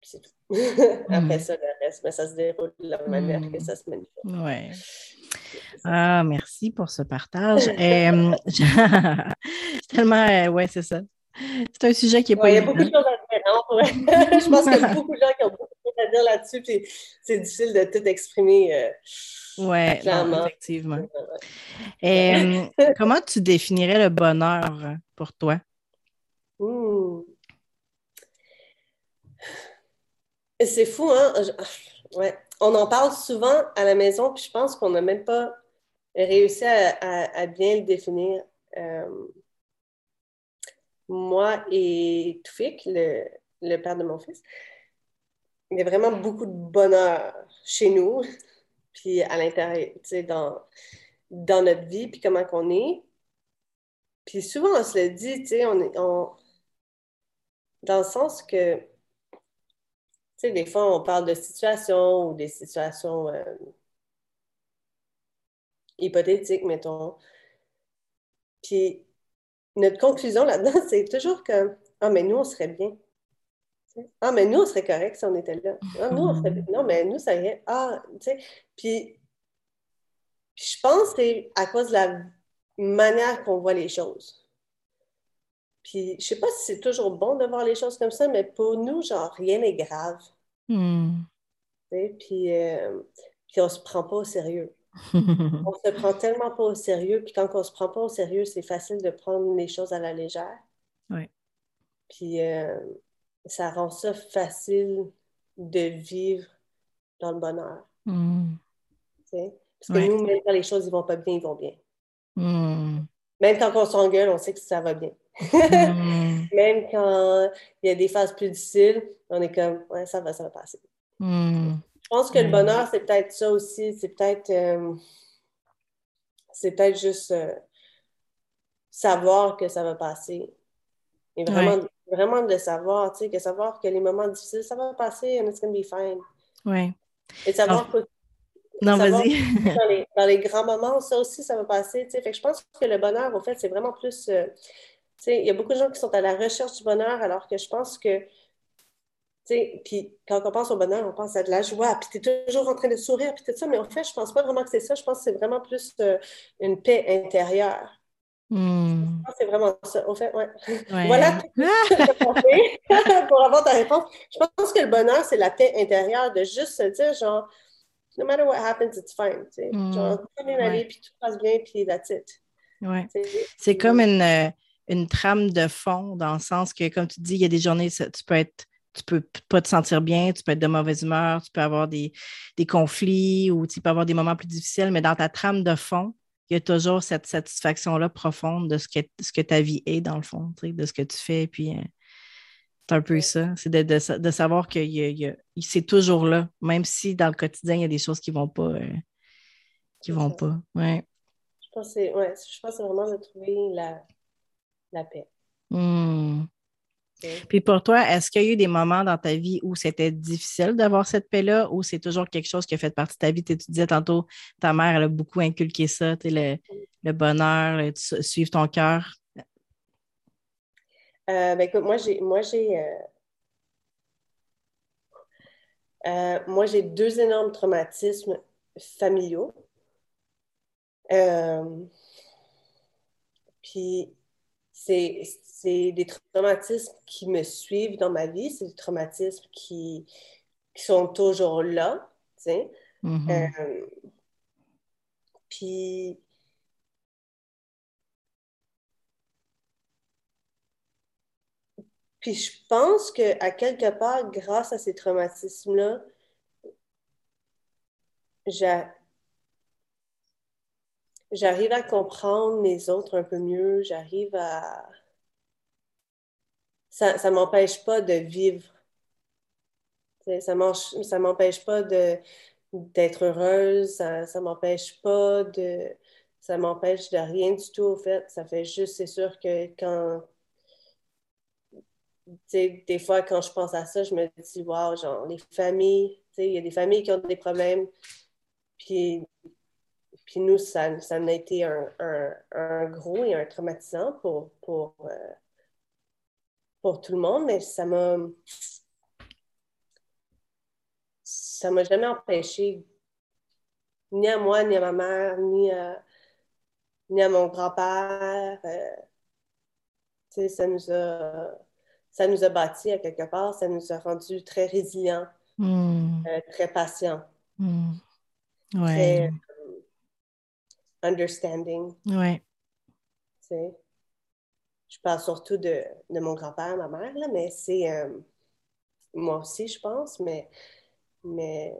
c'est tout. Après hmm. ça, le reste, mais ça se déroule de la manière que ça se manifeste. Oui. Ah, merci pour ce partage. euh, tellement, euh, ouais, c'est ça. C'est un sujet qui est pas. il y a beaucoup de choses à dire. Hein, je pense qu'il y a beaucoup de gens qui ont beaucoup de choses à dire là-dessus, puis c'est difficile de tout exprimer. Euh, oui, effectivement. Et, comment tu définirais le bonheur pour toi? C'est fou, hein? Ouais. On en parle souvent à la maison, puis je pense qu'on n'a même pas réussi à, bien le définir. Euh, moi et Toufik, le, le, père de mon fils, il y a vraiment beaucoup de bonheur chez nous, puis à l'intérieur, tu sais, dans, dans notre vie, puis comment qu'on est. Puis souvent, on se le dit, tu sais, on on, dans le sens que, tu sais, des fois, on parle de situations ou des situations euh, hypothétiques, mettons. Puis notre conclusion là-dedans, c'est toujours que Ah, mais nous, on serait bien. Ah, mais nous, on serait correct si on était là. Ah, nous, on serait bien. Non, mais nous, ça irait. Ah, tu sais. Puis, je pense que c'est à cause de la manière qu'on voit les choses. Puis, je sais pas si c'est toujours bon de voir les choses comme ça, mais pour nous, genre, rien n'est grave. Hmm. Puis, euh, puis, on se prend pas au sérieux. on se prend tellement pas au sérieux, puis quand on se prend pas au sérieux, c'est facile de prendre les choses à la légère. Oui. Puis euh, ça rend ça facile de vivre dans le bonheur. Mm. Parce que nous, même quand les choses ne vont pas bien, ils vont bien. Mm. Même quand on s'engueule, on sait que ça va bien. Mm. même quand il y a des phases plus difficiles, on est comme, ouais, ça va, ça va passer. Je pense que le bonheur, c'est peut-être ça aussi. C'est peut-être euh, c'est peut-être juste euh, savoir que ça va passer. Et vraiment, vraiment de savoir, tu sais, que savoir que les moments difficiles, ça va passer and it's to be fine. Oui. Et savoir que non, vas-y. dans, les, grands moments, ça aussi, ça va passer. Tu sais. Fait que je pense que le bonheur, au fait, c'est vraiment plus. Euh, tu sais, il y a beaucoup de gens qui sont à la recherche du bonheur, alors que je pense que puis quand on pense au bonheur, on pense à de la joie, puis tu es toujours en train de sourire, puis tout ça, mais en fait, je pense pas vraiment que c'est ça. Je pense que c'est vraiment plus euh, une paix intérieure. Hmm. C'est vraiment ça. Au fait, ouais. voilà pour avoir ta réponse. Je pense que le bonheur, c'est la paix intérieure de juste se dire, genre, no matter what happens, it's fine. Tu sais. Mm. Genre, ma vie, puis tout passe bien, puis that's it. Ouais. C'est comme une, euh, une trame de fond, dans le sens que, comme tu dis, il y a des journées, tu peux être tu peux pas te sentir bien, tu peux être de mauvaise humeur, tu peux avoir des, conflits ou tu peux avoir des moments plus difficiles, mais dans ta trame de fond, il y a toujours cette satisfaction-là profonde de ce que, ce que ta vie est, dans le fond, de ce que tu fais. Puis, euh, c'est un peu ça. C'est de, savoir que c'est toujours là, même si dans le quotidien, il y a des choses qui ne vont pas. Euh, qui vont pas. Ouais. Je pense que c'est vraiment de trouver la, paix. Puis pour toi, est-ce qu'il y a eu des moments dans ta vie où c'était difficile d'avoir cette paix-là ou c'est toujours quelque chose qui a fait partie de ta vie? Tu disais tantôt, ta mère, elle a beaucoup inculqué ça, le, le bonheur, suivre ton cœur? Euh, ben écoute, moi, j'ai, moi, j'ai, euh, euh, moi, j'ai deux énormes traumatismes familiaux. puis c'est des traumatismes qui me suivent dans ma vie, c'est des traumatismes qui, sont toujours là, tu sais. Mm-hmm. Euh, puis, puis je pense qu'à quelque part, grâce à ces traumatismes-là, j'ai j'arrive à comprendre les autres un peu mieux, j'arrive à... Ça ne m'empêche pas de vivre. Ça ne m'empêche pas d'être heureuse, ça ne m'empêche pas de... Ça m'empêche de rien du tout, au fait. Ça fait juste, c'est sûr que quand... des fois, quand je pense à ça, je me dis, wow, genre, les familles, il y a des familles qui ont des problèmes, puis puis nous, ça, ça a été un, gros et un traumatisant pour, pour, euh, pour tout le monde, mais ça m'a. Ça m'a jamais empêché, ni à moi, ni à ma mère, ni à, ni à mon grand-père. Euh, ça nous a ça nous a bâti à quelque part, ça nous a rendus très résilients, hmm. euh, très patients. Hmm. Ouais understanding. Oui. Je parle surtout de, de mon grand-père, ma mère, là, mais c'est euh, moi aussi, je pense, mais, mais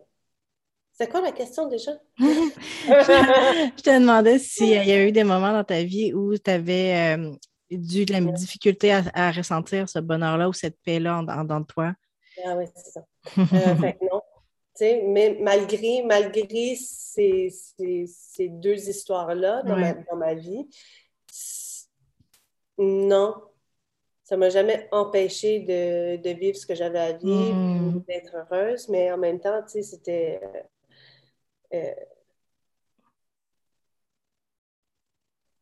c'est quoi la question déjà? je te demandais s'il y a eu des moments dans ta vie où tu avais euh, dû de la difficulté à, ressentir ce bonheur-là ou cette paix-là en, dans toi? Ah oui, c'est ça. Euh, fait, non, mais malgré, malgré ces, deux histoires-là dans, ma, vie, non, ça ne m'a jamais empêché de, vivre ce que j'avais à vivre, hmm. d'être heureuse, mais en même temps, c'était. Euh, euh,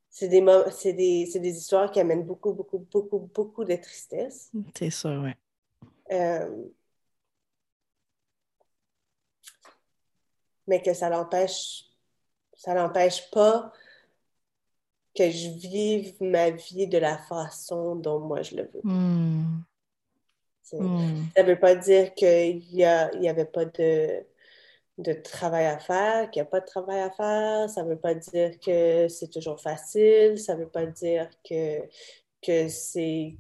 c'est des, des, des, histoires qui amènent beaucoup, beaucoup, beaucoup, beaucoup de tristesse. C'est ça, oui. Euh, mais que ça l'empêche, ça l'empêche pas que je vive ma vie de la façon dont moi je le veux. Hmm. Hmm. Ça ne veut pas dire qu'il n'y avait pas de, de travail à faire, qu'il n'y a pas de travail à faire. Ça ne veut pas dire que c'est toujours facile. Ça ne veut pas dire que, que c'est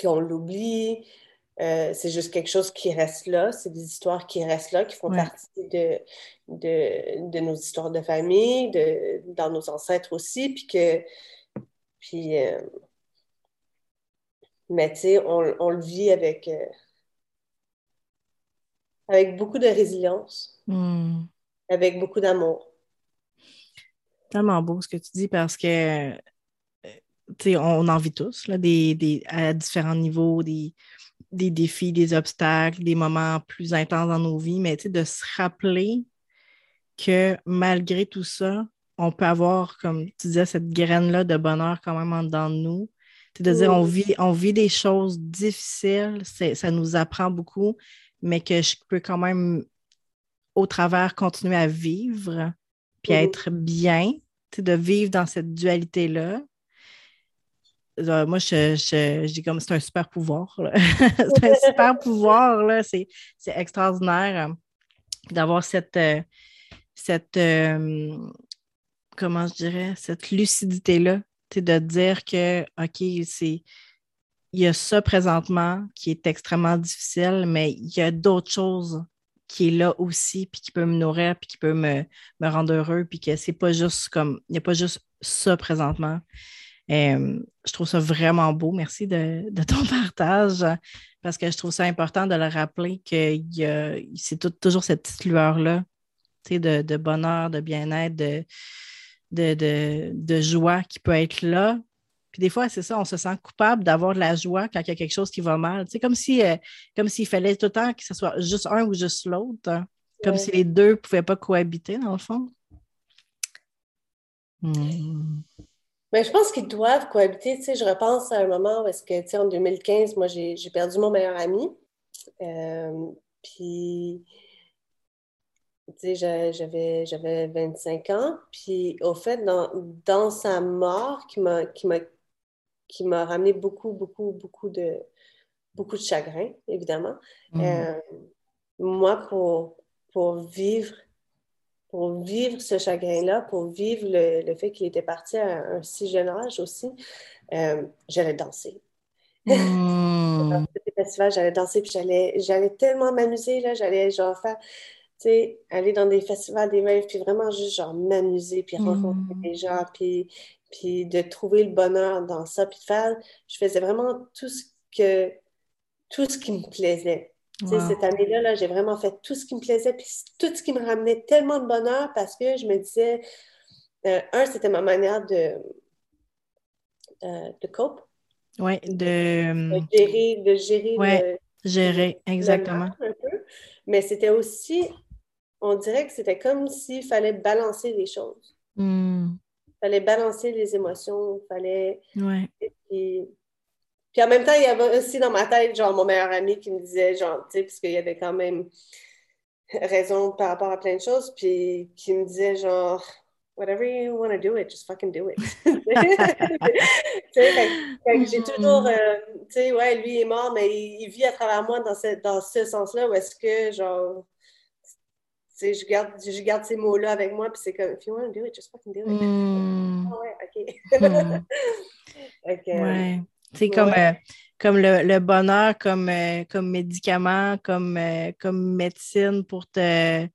qu'on l'oublie. Euh, c'est juste quelque chose qui reste là, c'est des histoires qui restent là, qui font partie de, de, nos histoires de famille, de, dans nos ancêtres aussi, puis que, puis, euh, mais tu sais, on, le vit avec, euh, avec beaucoup de résilience, hmm. avec beaucoup d'amour. Tellement beau ce que tu dis parce que, tu sais, on en vit tous, là, des, des, à différents niveaux, des des défis, des obstacles, des moments plus intenses dans nos vies, mais de se rappeler que malgré tout ça, on peut avoir, comme tu disais, cette graine-là de bonheur quand même en dedans de nous. De dire, on vit, on vit des choses difficiles, ça nous apprend beaucoup, mais que je peux quand même, au travers, continuer à vivre, puis à être bien, de vivre dans cette dualité-là, euh, moi, je, dis comme c'est un super pouvoir. c'est un super pouvoir, là. C'est, extraordinaire euh, d'avoir cette, euh, cette comment je dirais, cette lucidité-là, de dire que, OK, c'est il y a ça présentement qui est extrêmement difficile, mais il y a d'autres choses qui est là aussi, puis qui peut me nourrir, puis qui peut me, me rendre heureux, puis que c'est pas juste comme, il n'y a pas juste ça présentement. Euh, je trouve ça vraiment beau. Merci de, ton partage parce que je trouve ça important de le rappeler que c'est toujours cette petite lueur-là de, de bonheur, de bien-être, de, de, joie qui peut être là. Puis des fois, c'est ça, on se sent coupable d'avoir de la joie quand il y a quelque chose qui va mal. C'est comme si euh, comme s'il fallait tout le temps que ce soit juste un ou juste l'autre. Hein. Comme si les deux ne pouvaient pas cohabiter, dans le fond. Hmm. Mais je pense qu'ils doivent cohabiter. Tu sais, je repense à un moment où est-ce que, tu sais, en 2015, moi, j'ai perdu mon meilleur ami. Euh, puis, tu sais, j'avais, j'avais 25 ans. Puis, au fait, dans, dans sa mort, qui m'a, qui m'a, qui m'a ramené beaucoup, beaucoup, beaucoup de, beaucoup de chagrin, évidemment. Mm. Euh, moi, pour, pour vivre pour vivre ce chagrin-là, pour vivre le, fait qu'il était parti à un si jeune âge aussi, euh, j'allais danser. Mmh. J'allais danser, puis j'allais, j'allais tellement m'amuser, là, j'allais genre faire, sais, aller dans des festivals, des rêves, puis vraiment juste genre m'amuser, puis rencontrer Mm. des gens, puis, puis de trouver le bonheur dans ça, puis de faire, je faisais vraiment tout ce que, tout ce qui me plaisait. Wow. cette année-là, là, j'ai vraiment fait tout ce qui me plaisait, puis tout ce qui me ramenait tellement de bonheur parce que je me disais, euh, un, c'était ma manière de, euh, de cope, Ouais, de de euh, gérer, de gérer Ouais. le, gérer, exactement. un peu. Mais c'était aussi, on dirait que c'était comme s'il fallait balancer les choses. Mm. Il fallait balancer les émotions, il fallait... Ouais. Puis, puis en même temps, il y avait aussi dans ma tête, genre, mon meilleur ami qui me disait, genre, tu sais, parce qu'il y avait quand même raison par rapport à plein de choses, puis qui me disait, genre, whatever you want to do it, just fucking do it. J'ai toujours, euh, tu sais, ouais, lui est mort, mais il, il vit à travers moi dans ce, dans ce sens-là où est-ce que, genre, tu sais, je garde, je garde ces mots-là avec moi, puis c'est comme, if you want to do it, just fucking do it. Mm. Ah ouais, OK. Mm. Fait Ouais. C'est comme, euh, comme le, le bonheur, comme, euh, comme médicament, comme, euh, comme médecine pour te.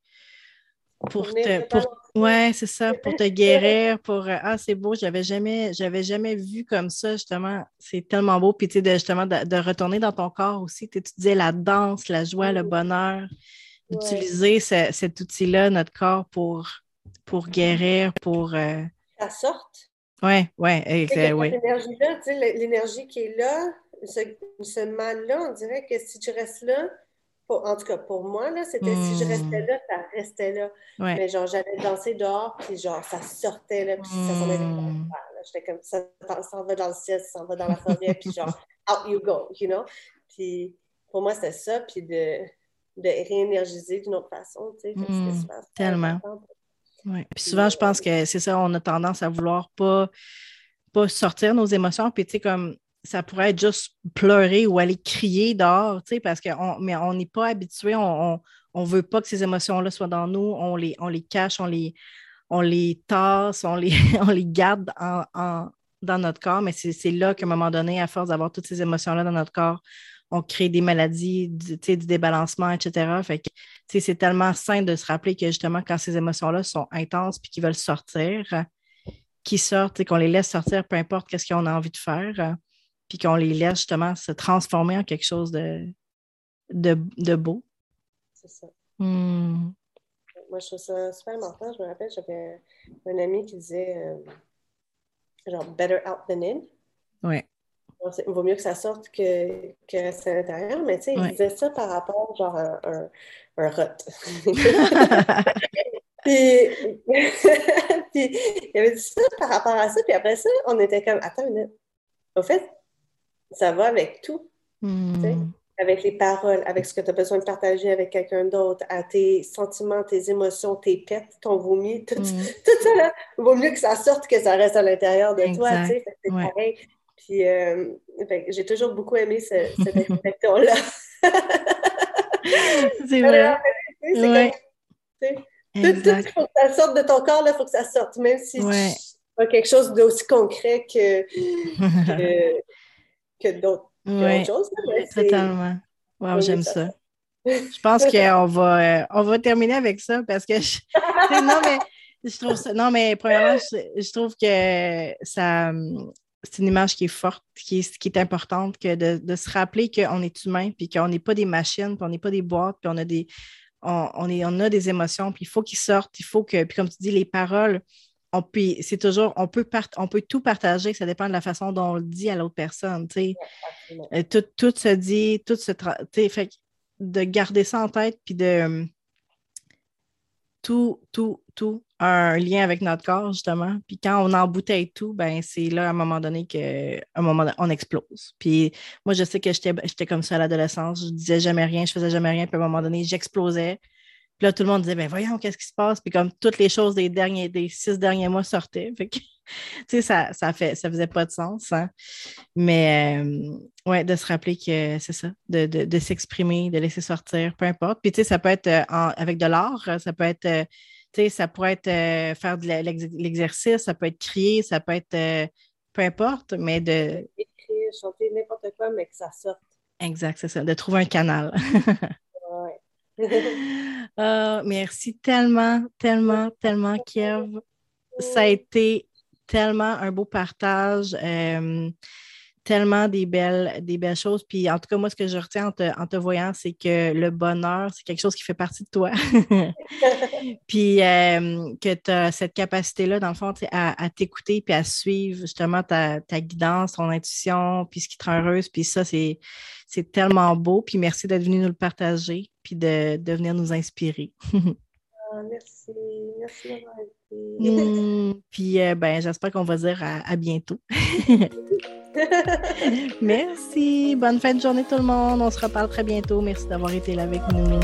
Pour te pour, ouais, c'est ça, pour te guérir, pour Ah, c'est beau, j'avais jamais, j'avais jamais vu comme ça, justement. C'est tellement beau. Puis tu sais, de, justement, de, de retourner dans ton corps aussi. Tu sais, tu disais la danse, la joie, le bonheur, Ouais. d'utiliser ce- cet outil-là, notre corps, pour, pour guérir, pour. Ça sorte? Ouais, ouais, Tu sais, exa- que cette ouais. énergie-là, tu sais, l- l'énergie qui est là, ce, ce mal-là, on dirait que si tu restes là, pour- en tout cas pour moi, là, c'était si je restais Mm. là, ça restait là. Ouais. Mais genre, j'allais danser dehors, puis genre, ça sortait là, puis ça s'en allait dans Mm. l'enfer, là. J'étais comme, ça ça s'en va dans le ciel, ça s'en va dans la forêt, puis genre, out you go, you know? Puis pour moi, c'était ça, puis de, de réénergiser d'une autre façon, tu sais. Mm, c'était super, super tellement. important. Ouais. Puis souvent, je pense que c'est ça, on a tendance à vouloir pas, pas sortir nos émotions. Puis, tu sais, comme ça pourrait être juste pleurer ou aller crier dehors, tu sais, parce qu'on mais on n'est pas habitué, on, on, veut pas que ces émotions-là soient dans nous, on les, on les cache, on les, on les tasse, on les, on les garde en, en- dans notre corps, mais c'est là qu'à un moment donné, à force d'avoir toutes ces émotions-là dans notre corps, on crée des maladies, du, du débalancement, etc. Fait que, c'est tellement sain de se rappeler que justement, quand ces émotions-là sont intenses puis qu'ils veulent sortir, qu'ils sortent et qu'on les laisse sortir, peu importe qu'est-ce qu'on a envie de faire, puis qu'on les laisse justement se transformer en quelque chose de, de, de beau. C'est ça. Hmm. Moi, je trouve ça super important. Je me rappelle, j'avais un ami qui disait euh, genre better out than in. Ouais. Il vaut mieux que ça sorte que, que rester à l'intérieur, mais tu sais, il disait ça par rapport genre à un, un rot. puis, puis il avait dit ça par rapport à ça, puis après ça, on était comme, attends une minute. Au fait, ça va avec tout. Hmm. avec les paroles, avec ce que tu as besoin de partager avec quelqu'un d'autre, à tes sentiments, tes émotions, tes pets, ton vomi, tout, Mm. tout ça, là, vaut mieux que ça sorte que ça reste à l'intérieur de toi, Exact. tu sais, fait que c'est Ouais. pareil. Puis, euh, que j'ai toujours beaucoup aimé ce- cette expression-là. C'est vrai. C'est Ouais. comme, tout, faut que ça sorte de ton corps, il faut que ça sorte, même si Ouais. pas quelque chose d'aussi concret que, que, que d'autres que Ouais, autre chose. là, mais c'est- totalement. Wow, j'aime ça. Je pense qu'on va, euh, on va terminer avec ça parce que je, non, mais je trouve ça. Non, mais premièrement, je, je trouve que ça c'est une image qui est forte, qui est, qui est importante, que de, de se rappeler qu'on est humain, puis qu'on n'est pas des machines, puis on n'est pas des boîtes, puis on a des. On, on est, on a des émotions, puis il faut qu'ils sortent, il faut que. Puis comme tu dis, les paroles, on peut, c'est toujours, on peut, part- on peut tout partager, ça dépend de la façon dont on le dit à l'autre personne, tu sais. Euh, tout, tout se dit, tout se. tra- tu sais, fait de garder ça en tête, puis de. euh, tout, tout, tout un lien avec notre corps, justement. Puis quand on embouteille tout, ben c'est là, à un moment donné, qu'à un moment on explose. Puis moi, je sais que j'étais comme ça à l'adolescence. Je disais jamais rien, je faisais jamais rien. Puis à un moment donné, j'explosais. Puis là, tout le monde disait, ben voyons, qu'est-ce qui se passe? Puis comme toutes les choses des derniers, des six derniers mois sortaient. Fait que, tu sais, ça, ça, fait, ça faisait pas de sens. hein. Mais euh, ouais, de se rappeler que c'est ça, de, de, s'exprimer, de laisser sortir, peu importe. Puis tu sais, ça peut être euh, avec de l'art, ça peut être, euh, sais, ça pourrait être euh, faire de l'exercice, ça peut être crier, ça peut être euh, peu importe, mais de. Écrire, chanter, n'importe quoi, mais que ça sorte. Exact, c'est ça, de trouver un canal. Ah, merci tellement, tellement, tellement, Kiev. Ça a été tellement un beau partage. Euh, tellement des belles, des belles choses. Puis en tout cas, moi, ce que je retiens en te, voyant, c'est que le bonheur, c'est quelque chose qui fait partie de toi. puis euh, que tu as cette capacité-là, dans le fond, à, t'écouter puis à suivre justement ta, guidance, ton intuition, puis ce qui te rend heureuse. Puis ça, c'est, tellement beau. Puis merci d'être venu nous le partager, puis de, de venir nous inspirer. Ah, merci. Merci d'avoir été. Hmm, puis euh, ben, j'espère qu'on va dire à bientôt. Merci. Bonne fin de journée tout le monde. On se reparle très bientôt. Merci d'avoir été là avec nous.